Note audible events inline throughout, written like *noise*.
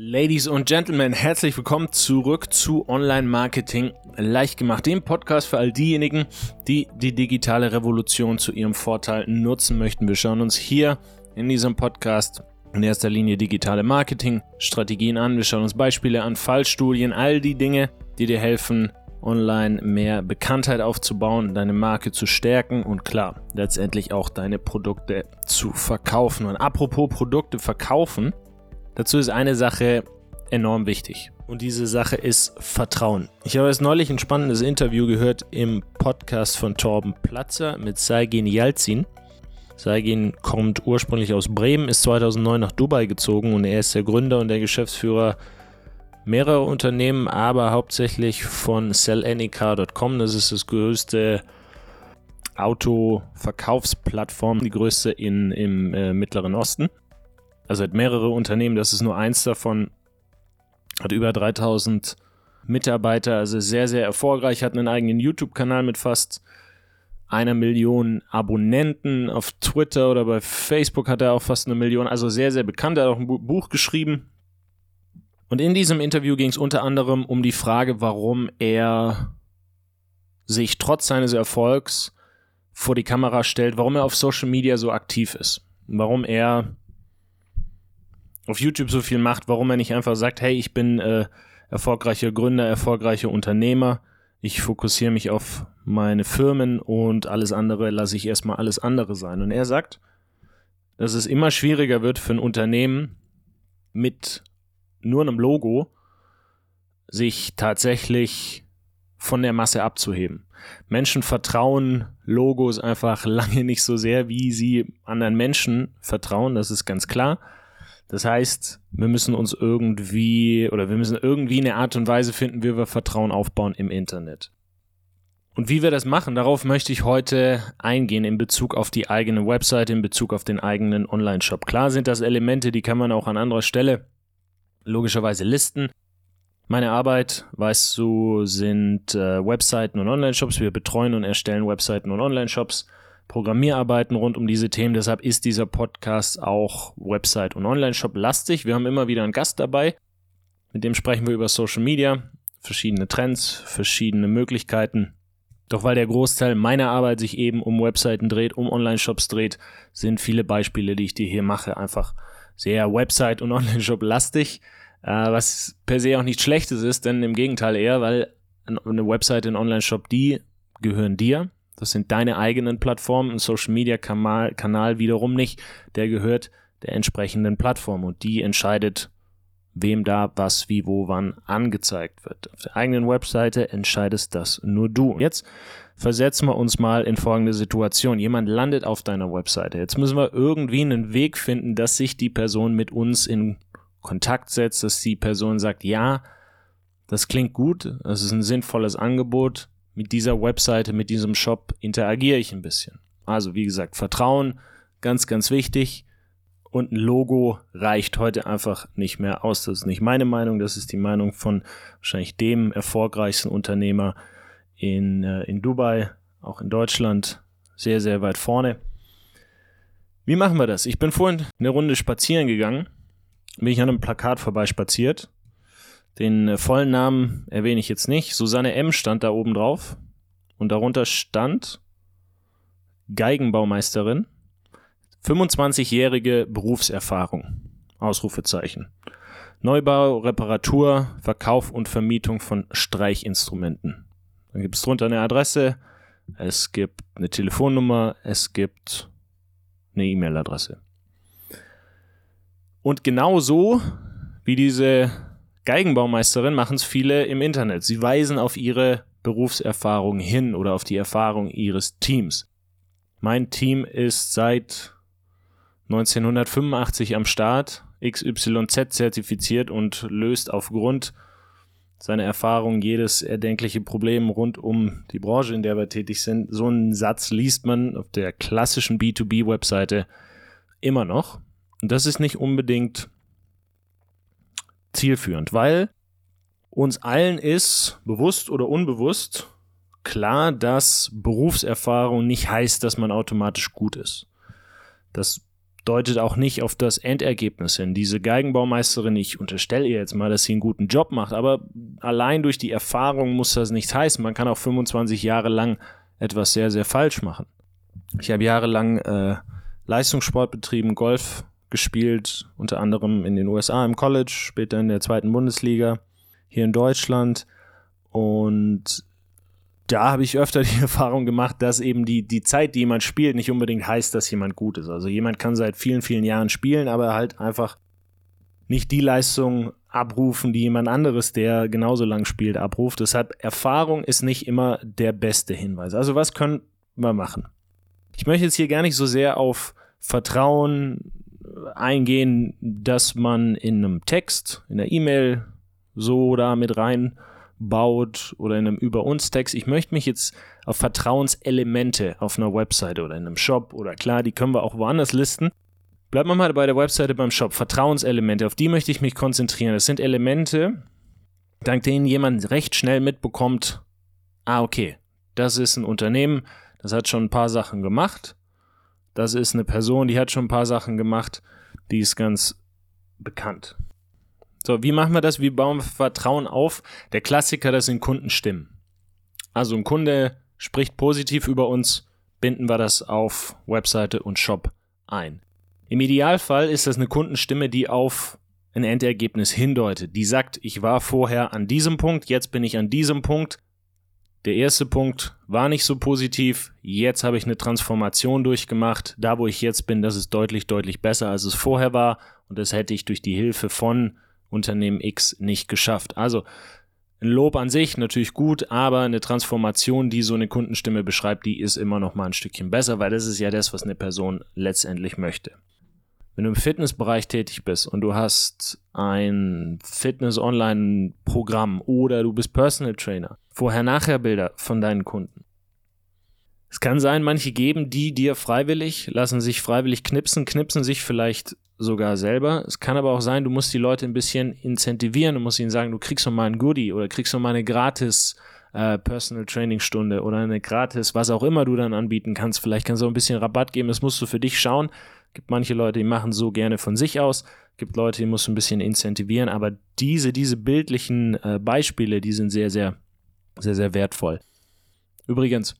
Ladies und Gentlemen, herzlich willkommen zurück zu Online Marketing leicht gemacht, dem Podcast für all diejenigen, die die digitale Revolution zu ihrem Vorteil nutzen möchten. Wir schauen uns hier in diesem Podcast in erster Linie digitale Marketing-Strategien an. Wir schauen uns Beispiele an, Fallstudien, all die Dinge, die dir helfen, online mehr Bekanntheit aufzubauen, deine Marke zu stärken und klar, letztendlich auch deine Produkte zu verkaufen. Und apropos Produkte verkaufen, Dazu ist eine Sache enorm wichtig. Und diese Sache ist Vertrauen. Ich habe jetzt neulich ein spannendes Interview gehört im Podcast von Torben Platzer mit Saigin Yalzin. Saigin kommt ursprünglich aus Bremen, ist 2009 nach Dubai gezogen und er ist der Gründer und der Geschäftsführer mehrerer Unternehmen, aber hauptsächlich von sellanycar.com. Das ist das größte Autoverkaufsplattform, die größte in, im äh, Mittleren Osten also hat mehrere Unternehmen, das ist nur eins davon, hat über 3000 Mitarbeiter, also sehr, sehr erfolgreich, hat einen eigenen YouTube-Kanal mit fast einer Million Abonnenten. Auf Twitter oder bei Facebook hat er auch fast eine Million, also sehr, sehr bekannt. Er hat auch ein Buch geschrieben. Und in diesem Interview ging es unter anderem um die Frage, warum er sich trotz seines Erfolgs vor die Kamera stellt, warum er auf Social Media so aktiv ist, warum er auf YouTube so viel macht, warum er nicht einfach sagt, hey, ich bin äh, erfolgreicher Gründer, erfolgreicher Unternehmer, ich fokussiere mich auf meine Firmen und alles andere lasse ich erstmal alles andere sein. Und er sagt, dass es immer schwieriger wird für ein Unternehmen mit nur einem Logo sich tatsächlich von der Masse abzuheben. Menschen vertrauen Logos einfach *laughs* lange nicht so sehr, wie sie anderen Menschen vertrauen, das ist ganz klar. Das heißt, wir müssen uns irgendwie oder wir müssen irgendwie eine Art und Weise finden, wie wir Vertrauen aufbauen im Internet. Und wie wir das machen, darauf möchte ich heute eingehen in Bezug auf die eigene Website, in Bezug auf den eigenen Online-Shop. Klar sind das Elemente, die kann man auch an anderer Stelle logischerweise listen. Meine Arbeit, weißt du, sind äh, Webseiten und Online-Shops. Wir betreuen und erstellen Webseiten und Online-Shops. Programmierarbeiten rund um diese Themen. Deshalb ist dieser Podcast auch Website- und Online-Shop lastig. Wir haben immer wieder einen Gast dabei. Mit dem sprechen wir über Social Media, verschiedene Trends, verschiedene Möglichkeiten. Doch weil der Großteil meiner Arbeit sich eben um Webseiten dreht, um Online-Shops dreht, sind viele Beispiele, die ich dir hier mache, einfach sehr Website- und Online-Shop lastig. Äh, was per se auch nichts Schlechtes ist, denn im Gegenteil eher, weil eine Website, ein Online-Shop, die gehören dir. Das sind deine eigenen Plattformen. Ein Social Media Kanal, Kanal wiederum nicht. Der gehört der entsprechenden Plattform und die entscheidet, wem da was, wie, wo, wann angezeigt wird. Auf der eigenen Webseite entscheidest das nur du. Jetzt versetzen wir uns mal in folgende Situation. Jemand landet auf deiner Webseite. Jetzt müssen wir irgendwie einen Weg finden, dass sich die Person mit uns in Kontakt setzt, dass die Person sagt, ja, das klingt gut, das ist ein sinnvolles Angebot, mit dieser Webseite, mit diesem Shop interagiere ich ein bisschen. Also wie gesagt, Vertrauen, ganz, ganz wichtig. Und ein Logo reicht heute einfach nicht mehr aus. Das ist nicht meine Meinung, das ist die Meinung von wahrscheinlich dem erfolgreichsten Unternehmer in, äh, in Dubai, auch in Deutschland, sehr, sehr weit vorne. Wie machen wir das? Ich bin vorhin eine Runde spazieren gegangen, bin ich an einem Plakat vorbeispaziert den äh, vollen Namen erwähne ich jetzt nicht. Susanne M. stand da oben drauf. Und darunter stand Geigenbaumeisterin, 25-jährige Berufserfahrung. Ausrufezeichen. Neubau, Reparatur, Verkauf und Vermietung von Streichinstrumenten. Dann gibt es drunter eine Adresse, es gibt eine Telefonnummer, es gibt eine E-Mail-Adresse. Und genau so wie diese Geigenbaumeisterin machen es viele im Internet. Sie weisen auf ihre Berufserfahrung hin oder auf die Erfahrung ihres Teams. Mein Team ist seit 1985 am Start, XYZ zertifiziert und löst aufgrund seiner Erfahrung jedes erdenkliche Problem rund um die Branche, in der wir tätig sind. So einen Satz liest man auf der klassischen B2B-Webseite immer noch. Und das ist nicht unbedingt zielführend, weil uns allen ist, bewusst oder unbewusst, klar, dass Berufserfahrung nicht heißt, dass man automatisch gut ist. Das deutet auch nicht auf das Endergebnis hin. Diese Geigenbaumeisterin, ich unterstelle ihr jetzt mal, dass sie einen guten Job macht, aber allein durch die Erfahrung muss das nichts heißen. Man kann auch 25 Jahre lang etwas sehr, sehr falsch machen. Ich habe jahrelang äh, Leistungssport betrieben, Golf gespielt, unter anderem in den USA im College, später in der zweiten Bundesliga, hier in Deutschland. Und da habe ich öfter *laughs* die Erfahrung gemacht, dass eben die, die Zeit, die jemand spielt, nicht unbedingt heißt, dass jemand gut ist. Also jemand kann seit vielen, vielen Jahren spielen, aber halt einfach nicht die Leistung abrufen, die jemand anderes, der genauso lang spielt, abruft. Deshalb Erfahrung ist nicht immer der beste Hinweis. Also was können wir machen? Ich möchte jetzt hier gar nicht so sehr auf Vertrauen eingehen, dass man in einem Text, in der E-Mail so da mit reinbaut oder in einem Über uns Text. Ich möchte mich jetzt auf Vertrauenselemente auf einer Webseite oder in einem Shop oder klar, die können wir auch woanders listen. Bleiben wir mal bei der Webseite beim Shop. Vertrauenselemente, auf die möchte ich mich konzentrieren. Das sind Elemente, dank denen jemand recht schnell mitbekommt, ah, okay, das ist ein Unternehmen, das hat schon ein paar Sachen gemacht. Das ist eine Person, die hat schon ein paar Sachen gemacht. Die ist ganz bekannt. So, wie machen wir das? Wie bauen wir Vertrauen auf? Der Klassiker, das sind Kundenstimmen. Also ein Kunde spricht positiv über uns, binden wir das auf Webseite und Shop ein. Im Idealfall ist das eine Kundenstimme, die auf ein Endergebnis hindeutet. Die sagt, ich war vorher an diesem Punkt, jetzt bin ich an diesem Punkt. Der erste Punkt war nicht so positiv. Jetzt habe ich eine Transformation durchgemacht. Da, wo ich jetzt bin, das ist deutlich, deutlich besser, als es vorher war. Und das hätte ich durch die Hilfe von Unternehmen X nicht geschafft. Also ein Lob an sich natürlich gut, aber eine Transformation, die so eine Kundenstimme beschreibt, die ist immer noch mal ein Stückchen besser, weil das ist ja das, was eine Person letztendlich möchte. Wenn du im Fitnessbereich tätig bist und du hast ein Fitness-Online-Programm oder du bist Personal Trainer, Vorher-Nachher-Bilder von deinen Kunden. Es kann sein, manche geben die dir freiwillig, lassen sich freiwillig knipsen, knipsen sich vielleicht sogar selber. Es kann aber auch sein, du musst die Leute ein bisschen incentivieren, du musst ihnen sagen, du kriegst noch mal ein Goodie oder kriegst noch mal eine gratis äh, Personal Training Stunde oder eine gratis, was auch immer du dann anbieten kannst. Vielleicht kannst du auch ein bisschen Rabatt geben, das musst du für dich schauen. Gibt manche Leute, die machen so gerne von sich aus. Gibt Leute, die musst du ein bisschen incentivieren. Aber diese, diese bildlichen äh, Beispiele, die sind sehr, sehr, sehr, sehr wertvoll. Übrigens,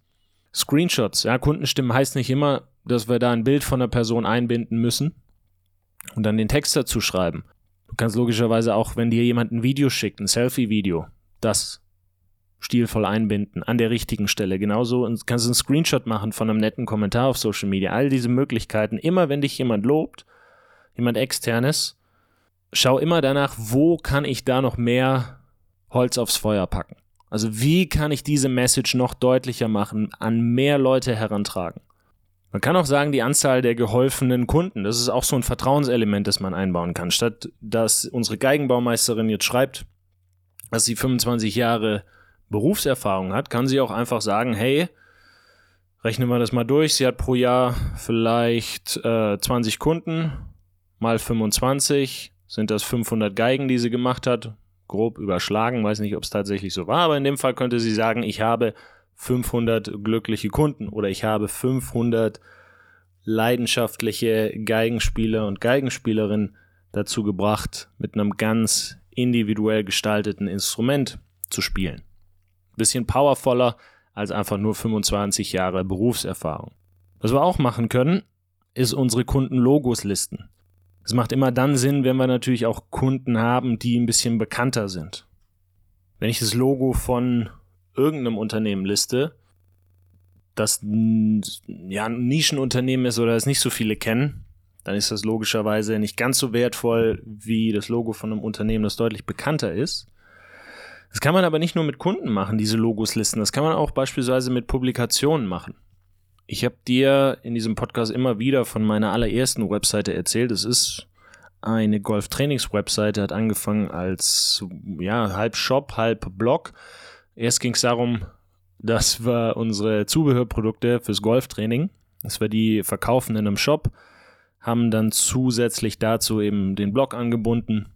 Screenshots, ja, Kundenstimmen heißt nicht immer, dass wir da ein Bild von der Person einbinden müssen und dann den Text dazu schreiben. Du kannst logischerweise auch, wenn dir jemand ein Video schickt, ein Selfie-Video, das stilvoll einbinden an der richtigen Stelle. Genauso kannst du einen Screenshot machen von einem netten Kommentar auf Social Media. All diese Möglichkeiten. Immer wenn dich jemand lobt, jemand externes, schau immer danach, wo kann ich da noch mehr Holz aufs Feuer packen. Also wie kann ich diese Message noch deutlicher machen, an mehr Leute herantragen. Man kann auch sagen, die Anzahl der geholfenen Kunden, das ist auch so ein Vertrauenselement, das man einbauen kann. Statt dass unsere Geigenbaumeisterin jetzt schreibt, dass sie 25 Jahre Berufserfahrung hat, kann sie auch einfach sagen, hey, rechnen wir das mal durch, sie hat pro Jahr vielleicht äh, 20 Kunden, mal 25, sind das 500 Geigen, die sie gemacht hat, grob überschlagen, weiß nicht, ob es tatsächlich so war, aber in dem Fall könnte sie sagen, ich habe 500 glückliche Kunden oder ich habe 500 leidenschaftliche Geigenspieler und Geigenspielerinnen dazu gebracht, mit einem ganz individuell gestalteten Instrument zu spielen bisschen powervoller als einfach nur 25 Jahre Berufserfahrung. Was wir auch machen können, ist unsere Kunden-Logos listen. Es macht immer dann Sinn, wenn wir natürlich auch Kunden haben, die ein bisschen bekannter sind. Wenn ich das Logo von irgendeinem Unternehmen liste, das ja ein Nischenunternehmen ist oder es nicht so viele kennen, dann ist das logischerweise nicht ganz so wertvoll wie das Logo von einem Unternehmen, das deutlich bekannter ist. Das kann man aber nicht nur mit Kunden machen, diese Logos listen. Das kann man auch beispielsweise mit Publikationen machen. Ich habe dir in diesem Podcast immer wieder von meiner allerersten Webseite erzählt. Es ist eine Golf-Trainings-Webseite, hat angefangen als ja, halb Shop, halb Blog. Erst ging es darum, dass wir unsere Zubehörprodukte fürs Golftraining, dass wir die verkaufen in einem Shop, haben dann zusätzlich dazu eben den Blog angebunden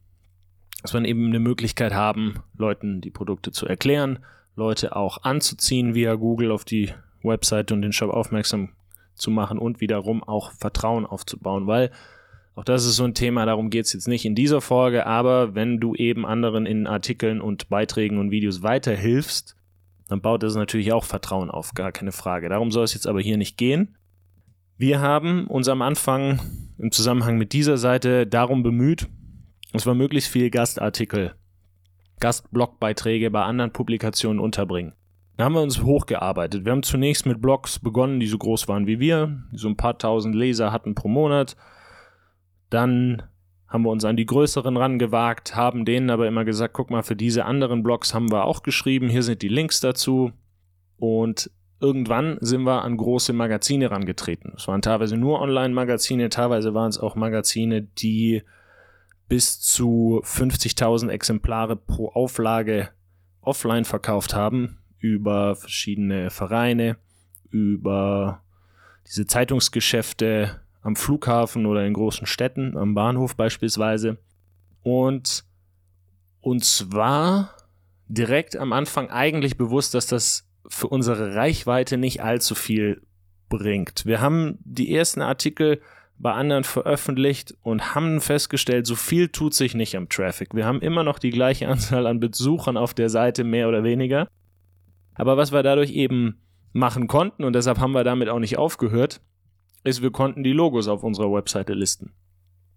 dass wir eben eine Möglichkeit haben, Leuten die Produkte zu erklären, Leute auch anzuziehen via Google auf die Webseite und den Shop aufmerksam zu machen und wiederum auch Vertrauen aufzubauen, weil auch das ist so ein Thema, darum geht es jetzt nicht in dieser Folge, aber wenn du eben anderen in Artikeln und Beiträgen und Videos weiterhilfst, dann baut das natürlich auch Vertrauen auf, gar keine Frage. Darum soll es jetzt aber hier nicht gehen. Wir haben uns am Anfang im Zusammenhang mit dieser Seite darum bemüht, dass wir möglichst viel Gastartikel, Gastblogbeiträge bei anderen Publikationen unterbringen. Da haben wir uns hochgearbeitet. Wir haben zunächst mit Blogs begonnen, die so groß waren wie wir, die so ein paar tausend Leser hatten pro Monat. Dann haben wir uns an die größeren rangewagt, haben denen aber immer gesagt, guck mal, für diese anderen Blogs haben wir auch geschrieben, hier sind die Links dazu. Und irgendwann sind wir an große Magazine rangetreten. Es waren teilweise nur Online-Magazine, teilweise waren es auch Magazine, die bis zu 50.000 Exemplare pro Auflage offline verkauft haben, über verschiedene Vereine, über diese Zeitungsgeschäfte am Flughafen oder in großen Städten, am Bahnhof beispielsweise. Und uns war direkt am Anfang eigentlich bewusst, dass das für unsere Reichweite nicht allzu viel bringt. Wir haben die ersten Artikel bei anderen veröffentlicht und haben festgestellt, so viel tut sich nicht am Traffic. Wir haben immer noch die gleiche Anzahl an Besuchern auf der Seite, mehr oder weniger. Aber was wir dadurch eben machen konnten, und deshalb haben wir damit auch nicht aufgehört, ist, wir konnten die Logos auf unserer Webseite listen.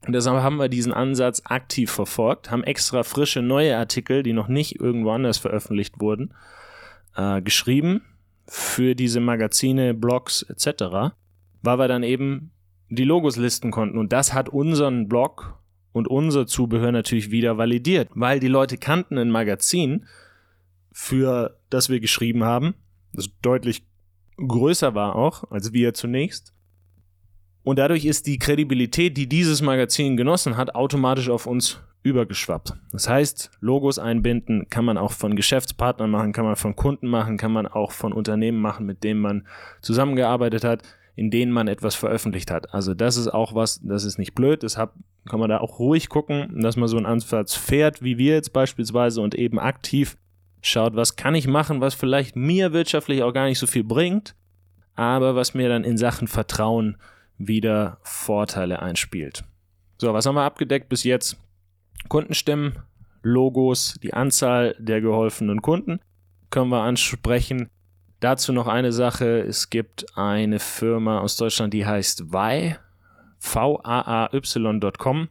Und deshalb haben wir diesen Ansatz aktiv verfolgt, haben extra frische neue Artikel, die noch nicht irgendwo anders veröffentlicht wurden, äh, geschrieben für diese Magazine, Blogs etc., weil wir dann eben die Logos listen konnten. Und das hat unseren Blog und unser Zubehör natürlich wieder validiert, weil die Leute kannten ein Magazin, für das wir geschrieben haben, das deutlich größer war auch als wir zunächst. Und dadurch ist die Kredibilität, die dieses Magazin genossen hat, automatisch auf uns übergeschwappt. Das heißt, Logos einbinden kann man auch von Geschäftspartnern machen, kann man von Kunden machen, kann man auch von Unternehmen machen, mit denen man zusammengearbeitet hat, in denen man etwas veröffentlicht hat. Also das ist auch was, das ist nicht blöd, deshalb kann man da auch ruhig gucken, dass man so einen Ansatz fährt, wie wir jetzt beispielsweise und eben aktiv schaut, was kann ich machen, was vielleicht mir wirtschaftlich auch gar nicht so viel bringt, aber was mir dann in Sachen Vertrauen wieder Vorteile einspielt. So, was haben wir abgedeckt bis jetzt? Kundenstimmen, Logos, die Anzahl der geholfenen Kunden können wir ansprechen. Dazu noch eine Sache. Es gibt eine Firma aus Deutschland, die heißt VAY, V-A-A-Y.com.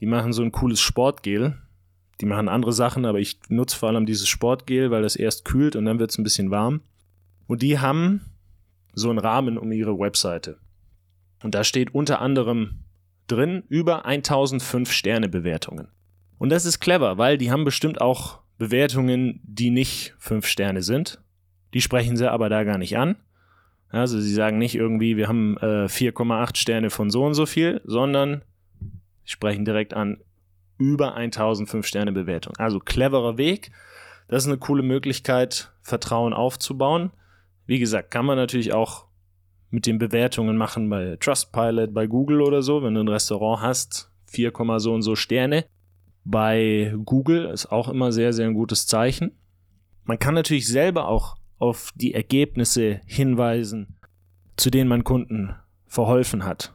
Die machen so ein cooles Sportgel. Die machen andere Sachen, aber ich nutze vor allem dieses Sportgel, weil das erst kühlt und dann wird es ein bisschen warm. Und die haben so einen Rahmen um ihre Webseite. Und da steht unter anderem drin über 1005 Sterne Bewertungen. Und das ist clever, weil die haben bestimmt auch Bewertungen, die nicht 5 Sterne sind. Die sprechen sie aber da gar nicht an. Also sie sagen nicht irgendwie, wir haben äh, 4,8 Sterne von so und so viel, sondern sie sprechen direkt an über 1005 Sterne Bewertung. Also cleverer Weg. Das ist eine coole Möglichkeit, Vertrauen aufzubauen. Wie gesagt, kann man natürlich auch mit den Bewertungen machen bei Trustpilot, bei Google oder so, wenn du ein Restaurant hast, 4, so und so Sterne. Bei Google ist auch immer sehr, sehr ein gutes Zeichen. Man kann natürlich selber auch auf die Ergebnisse hinweisen, zu denen man Kunden verholfen hat.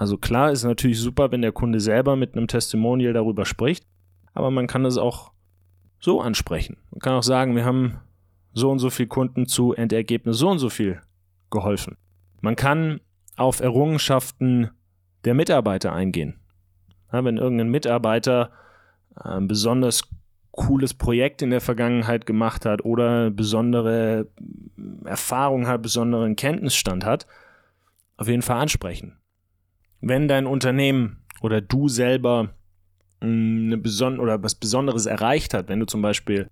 Also klar ist natürlich super, wenn der Kunde selber mit einem Testimonial darüber spricht, aber man kann es auch so ansprechen. Man kann auch sagen, wir haben so und so viel Kunden zu Endergebnis so und so viel geholfen. Man kann auf Errungenschaften der Mitarbeiter eingehen. Ja, wenn irgendein Mitarbeiter ein besonders cooles Projekt in der Vergangenheit gemacht hat oder besondere Erfahrung hat, besonderen Kenntnisstand hat, auf jeden Fall ansprechen. Wenn dein Unternehmen oder du selber eine beson oder was Besonderes erreicht hat, wenn du zum Beispiel,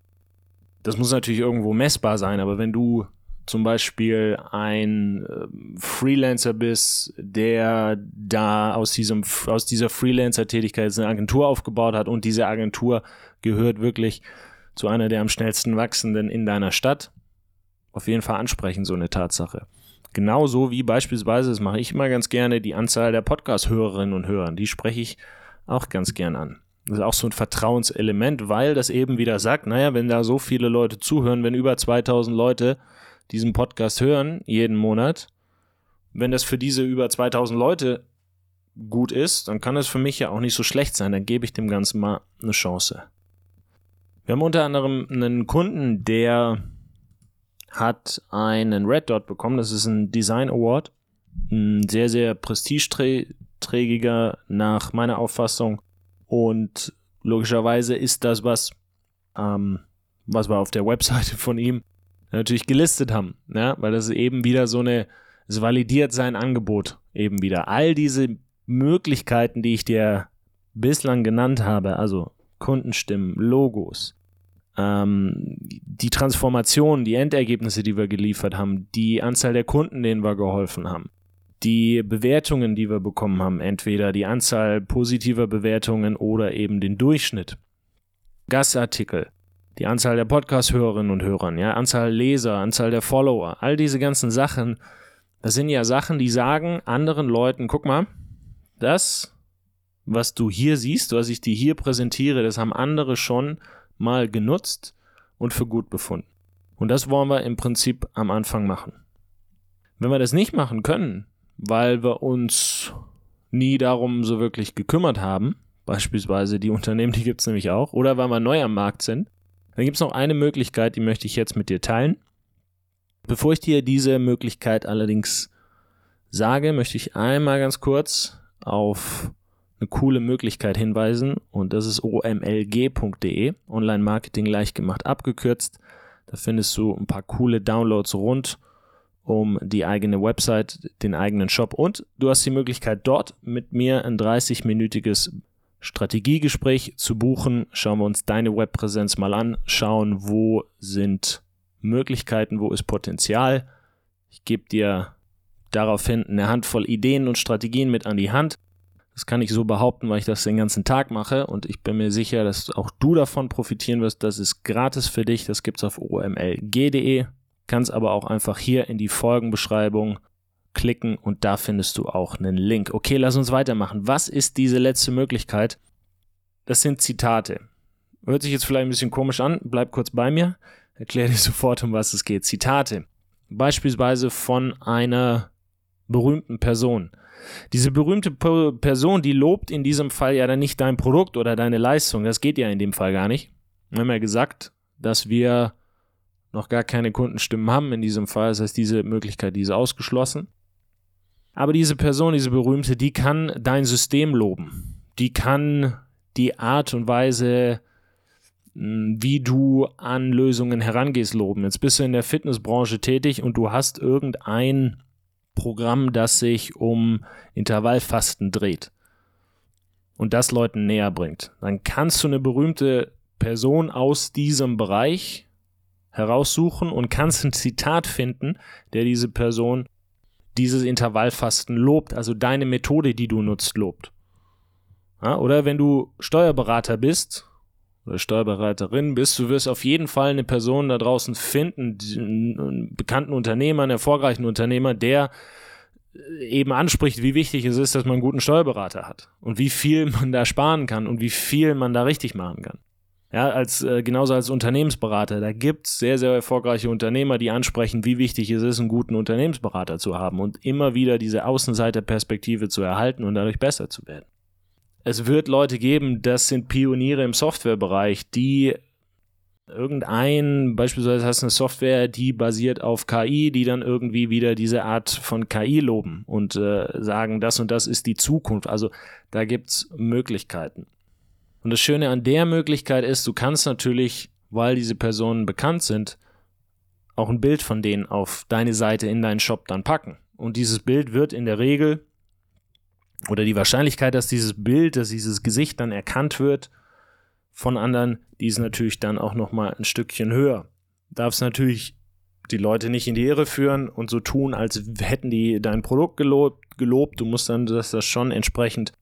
das muss natürlich irgendwo messbar sein, aber wenn du zum Beispiel ein äh, Freelancer bist, der da aus, diesem, aus dieser Freelancer-Tätigkeit eine Agentur aufgebaut hat und diese Agentur gehört wirklich zu einer der am schnellsten wachsenden in deiner Stadt, auf jeden Fall ansprechen, so eine Tatsache. Genauso wie beispielsweise, das mache ich immer ganz gerne, die Anzahl der Podcast-Hörerinnen und Hörer, die spreche ich auch ganz gern an. Das ist auch so ein Vertrauenselement, weil das eben wieder sagt, naja, wenn da so viele Leute zuhören, wenn über 2000 Leute diesen Podcast hören, jeden Monat, wenn das für diese über 2000 Leute gut ist, dann kann das für mich ja auch nicht so schlecht sein. Dann gebe ich dem Ganzen mal eine Chance. Wir haben unter anderem einen Kunden, der hat einen Red Dot bekommen. Das ist ein Design Award. Ein sehr, sehr prestigeträgiger nach meiner Auffassung. Und logischerweise ist das was, ähm, was wir auf der Webseite von ihm natürlich gelistet haben. Ja? Weil das eben wieder so eine, es validiert sein Angebot eben wieder. All diese Möglichkeiten, die ich dir bislang genannt habe, also Kundenstimmen, Logos, ähm, die Transformation, die Endergebnisse, die wir geliefert haben, die Anzahl der Kunden, denen wir geholfen haben, die Bewertungen, die wir bekommen haben, entweder die Anzahl positiver Bewertungen oder eben den Durchschnitt. Gastartikel, die Anzahl der Podcast-Hörerinnen und Hörern, ja, Anzahl Leser, Anzahl der Follower, all diese ganzen Sachen, das sind ja Sachen, die sagen anderen Leuten, guck mal, das, was du hier siehst, was ich dir hier präsentiere, das haben andere schon mal genutzt und für gut befunden. Und das wollen wir im Prinzip am Anfang machen. Wenn wir das nicht machen können, weil wir uns nie darum so wirklich gekümmert haben, beispielsweise die Unternehmen, die gibt es nämlich auch, oder weil wir neu am Markt sind, dann gibt es noch eine Möglichkeit, die möchte ich jetzt mit dir teilen. Bevor ich dir diese Möglichkeit allerdings sage, möchte ich einmal ganz kurz auf eine coole Möglichkeit hinweisen und das ist omlg.de, Online Marketing leicht gemacht abgekürzt. Da findest du ein paar coole Downloads rund um die eigene Website, den eigenen Shop und du hast die Möglichkeit dort mit mir ein 30-minütiges Strategiegespräch zu buchen. Schauen wir uns deine Webpräsenz mal an, schauen, wo sind Möglichkeiten, wo ist Potenzial. Ich gebe dir daraufhin eine Handvoll Ideen und Strategien mit an die Hand das kann ich so behaupten, weil ich das den ganzen Tag mache und ich bin mir sicher, dass auch du davon profitieren wirst. Das ist gratis für dich. Das gibt's auf omlg.de. Kannst aber auch einfach hier in die Folgenbeschreibung klicken und da findest du auch einen Link. Okay, lass uns weitermachen. Was ist diese letzte Möglichkeit? Das sind Zitate. Hört sich jetzt vielleicht ein bisschen komisch an. Bleib kurz bei mir. Erkläre dir *laughs* sofort, um was es geht. Zitate. Beispielsweise von einer berühmten Person. Diese berühmte Person, die lobt in diesem Fall ja dann nicht dein Produkt oder deine Leistung. Das geht ja in dem Fall gar nicht. Wir haben ja gesagt, dass wir noch gar keine Kundenstimmen haben in diesem Fall. Das heißt, diese Möglichkeit, ist ausgeschlossen. Aber diese Person, diese berühmte, die kann dein System loben. Die kann die Art und Weise, hm, wie du an Lösungen herangehst, loben. Jetzt bist du in der Fitnessbranche tätig und du hast irgendein Programm, das sich um Intervallfasten dreht und das Leuten näher bringt, dann kannst du eine berühmte Person aus diesem Bereich heraussuchen und kannst ein Zitat finden, der diese Person dieses Intervallfasten lobt, also deine Methode, die du nutzt, lobt. Ja, oder wenn du Steuerberater bist oder Steuerberaterin bist, du wirst auf jeden Fall eine Person da draußen finden, einen bekannten Unternehmer, einen erfolgreichen Unternehmer, der eben anspricht, wie wichtig es ist, dass man einen guten Steuerberater hat und wie viel man da sparen kann und wie viel man da richtig machen kann. Ja, als äh, genauso als Unternehmensberater, da gibt es sehr, sehr erfolgreiche Unternehmer, die ansprechen, wie wichtig es ist, einen guten Unternehmensberater zu haben und immer wieder diese Außenseiterperspektive zu erhalten und dadurch besser zu werden es wird Leute geben, das sind Pioniere im Softwarebereich, die irgendein, beispielsweise hast du eine Software, die basiert auf KI, die dann irgendwie wieder diese Art von KI loben und äh, sagen, das und das ist die Zukunft. Also da gibt es Möglichkeiten. Und das Schöne an der Möglichkeit ist, du kannst natürlich, weil diese Personen bekannt sind, auch ein Bild von denen auf deine Seite in deinen Shop dann packen. Und dieses Bild wird in der Regel oder die Wahrscheinlichkeit, dass dieses Bild, dass dieses Gesicht dann erkannt wird von anderen, die ist natürlich dann auch noch mal ein Stückchen höher. Darf es natürlich die Leute nicht in die Irre führen und so tun, als hätten die dein Produkt gelobt. gelobt. Du musst dann das, das schon entsprechend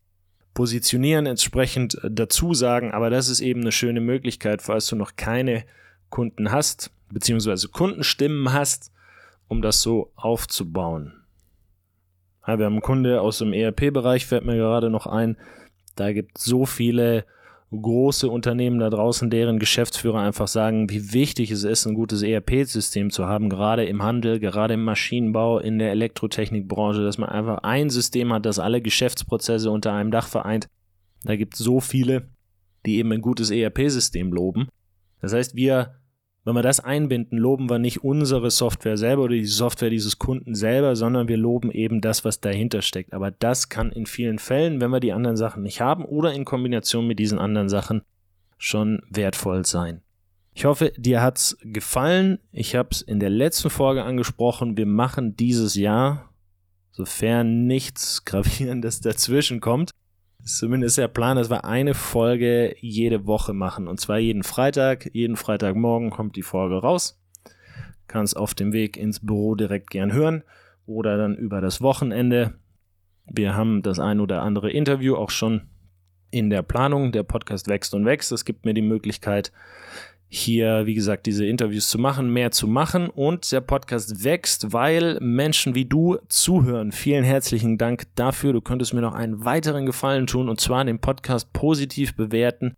positionieren, entsprechend dazu sagen, aber das ist eben eine schöne Möglichkeit, falls du noch keine Kunden hast, beziehungsweise Kundenstimmen hast, um das so aufzubauen. Ja, wir haben einen Kunde aus dem ERP-Bereich, fällt mir gerade noch ein. Da gibt es so viele große Unternehmen da draußen, deren Geschäftsführer einfach sagen, wie wichtig es ist, ein gutes ERP-System zu haben, gerade im Handel, gerade im Maschinenbau, in der Elektrotechnikbranche, dass man einfach ein System hat, das alle Geschäftsprozesse unter einem Dach vereint. Da gibt es so viele, die eben ein gutes ERP-System loben. Das heißt, wir wenn wir das einbinden, loben wir nicht unsere Software selber oder die Software dieses Kunden selber, sondern wir loben eben das, was dahinter steckt. Aber das kann in vielen Fällen, wenn wir die anderen Sachen nicht haben oder in Kombination mit diesen anderen Sachen, schon wertvoll sein. Ich hoffe, dir hat's gefallen. Ich habe es in der letzten Folge angesprochen. Wir machen dieses Jahr, sofern nichts Gravierendes *laughs* dazwischen kommt, zumindest der Plan, dass wir eine Folge jede Woche machen. Und zwar jeden Freitag. Jeden Freitagmorgen kommt die Folge raus. Kannst auf dem Weg ins Büro direkt gern hören oder dann über das Wochenende. Wir haben das ein oder andere Interview auch schon in der Planung. Der Podcast wächst und wächst. Es gibt mir die Möglichkeit, hier, wie gesagt, diese Interviews zu machen, mehr zu machen und der Podcast wächst, weil Menschen wie du zuhören. Vielen herzlichen Dank dafür. Du könntest mir noch einen weiteren Gefallen tun und zwar den Podcast positiv bewerten.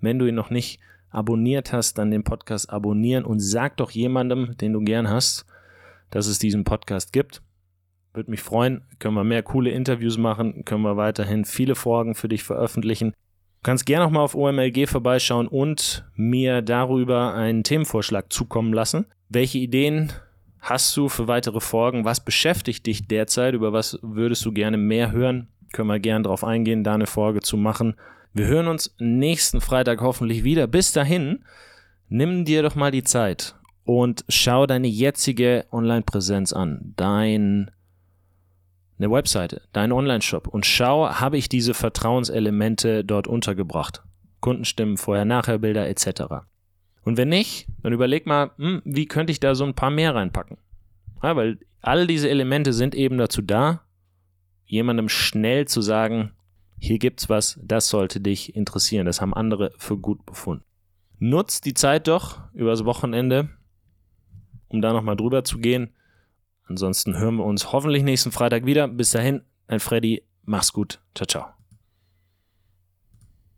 Wenn du ihn noch nicht abonniert hast, dann den Podcast abonnieren und sag doch jemandem, den du gern hast, dass es diesen Podcast gibt. Würde mich freuen. Können wir mehr coole Interviews machen, können wir weiterhin viele Folgen für dich veröffentlichen. Du kannst gerne noch mal auf OMLG vorbeischauen und mir darüber einen Themenvorschlag zukommen lassen. Welche Ideen hast du für weitere Folgen? Was beschäftigt dich derzeit? Über was würdest du gerne mehr hören? Können wir gerne darauf eingehen, da eine Folge zu machen. Wir hören uns nächsten Freitag hoffentlich wieder. Bis dahin, nimm dir doch mal die Zeit und schau deine jetzige Online-Präsenz an. Dein eine Webseite, deinen Online-Shop und schau, habe ich diese Vertrauenselemente dort untergebracht. Kundenstimmen, Vorher-Nachher-Bilder etc. Und wenn nicht, dann überleg mal, hm, wie könnte ich da so ein paar mehr reinpacken? Ja, weil all diese Elemente sind eben dazu da, jemandem schnell zu sagen, hier gibt's was, das sollte dich interessieren. Das haben andere für gut befunden. Nutzt die Zeit doch übers Wochenende, um da nochmal drüber zu gehen Ansonsten hören wir uns hoffentlich nächsten Freitag wieder. Bis dahin, ein Freddy. Mach's gut. Ciao, ciao.